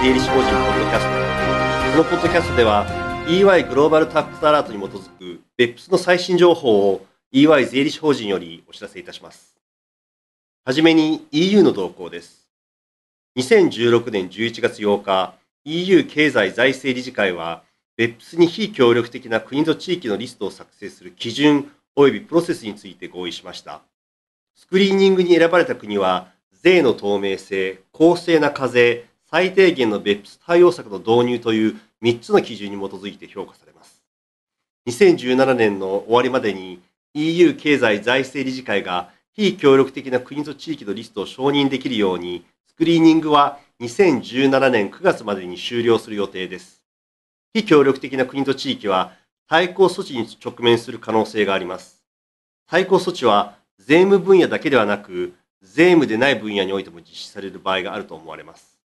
税理士法人ポッドキャスト。このポッドキャストでは、EY グローバルタックスアラートに基づく BEPS の最新情報を EY 税理士法人よりお知らせいたします。はじめに EU の動向です。2016年11月8日、EU 経済財政理事会は、BEPS に非協力的な国と地域のリストを作成する基準及びプロセスについて合意しました。スクリーニングに選ばれた国は、税の透明性、公正な課税、最低限の別府対応策の導入という3つの基準に基づいて評価されます。2017年の終わりまでに EU 経済財政理事会が非協力的な国と地域のリストを承認できるように、スクリーニングは2017年9月までに終了する予定です。非協力的な国と地域は対抗措置に直面する可能性があります。対抗措置は税務分野だけではなく、税務でない分野においても実施される場合があると思われます。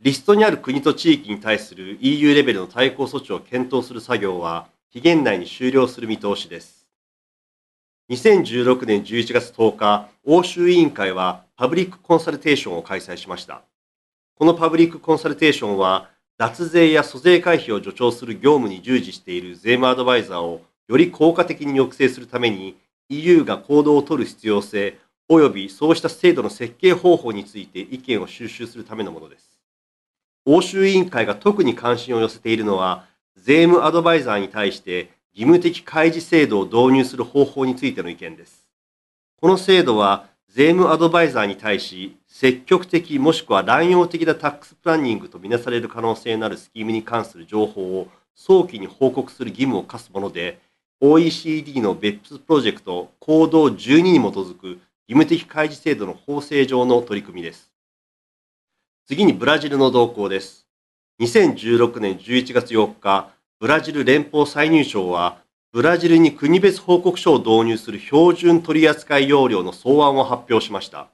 リストにある国と地域に対する EU レベルの対抗措置を検討する作業は期限内に終了する見通しです。2016年11月10日、欧州委員会はパブリックコンサルテーションを開催しました。このパブリックコンサルテーションは、脱税や租税回避を助長する業務に従事している税務アドバイザーをより効果的に抑制するために EU が行動を取る必要性及びそうした制度の設計方法について意見を収集するためのものです。欧州委員会が特に関心を寄せているのは、税務アドバイザーに対して義務的開示制度を導入する方法についての意見です。この制度は、税務アドバイザーに対し、積極的もしくは乱用的なタックスプランニングとみなされる可能性のあるスキームに関する情報を早期に報告する義務を課すもので、OECD の BEPS プロジェクト行動12に基づく義務的開示制度の法制上の取り組みです。次にブラジルの動向です。2016年11月4日、ブラジル連邦再入省は、ブラジルに国別報告書を導入する標準取扱要領の草案を発表しました。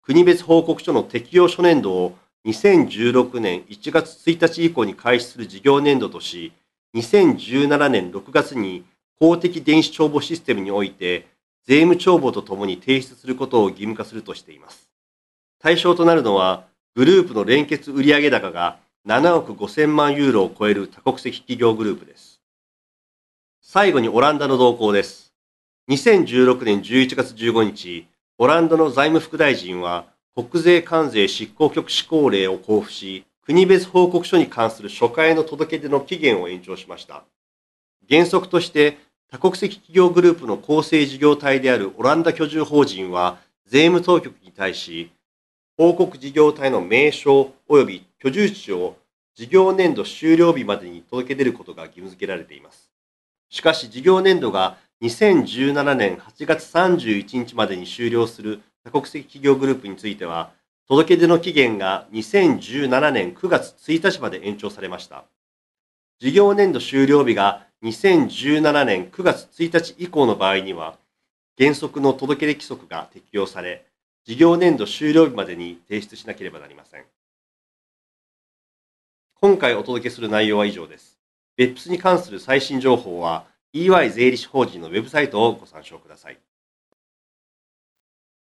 国別報告書の適用初年度を2016年1月1日以降に開始する事業年度とし、2017年6月に公的電子帳簿システムにおいて税務帳簿とともに提出することを義務化するとしています。対象となるのは、グループの連結売上高が7億5000万ユーロを超える多国籍企業グループです。最後にオランダの動向です。2016年11月15日、オランダの財務副大臣は国税関税執行局施行令を交付し、国別報告書に関する初回の届け出の期限を延長しました。原則として多国籍企業グループの構成事業体であるオランダ居住法人は税務当局に対し報告事業体の名称及び居住地を事業年度終了日までに届け出ることが義務付けられています。しかし事業年度が2017年8月31日までに終了する多国籍企業グループについては、届け出の期限が2017年9月1日まで延長されました。事業年度終了日が2017年9月1日以降の場合には、原則の届け出規則が適用され、事業年度終了日までに提出しなければなりません。今回お届けする内容は以上です。別府に関する最新情報は EY 税理士法人のウェブサイトをご参照ください。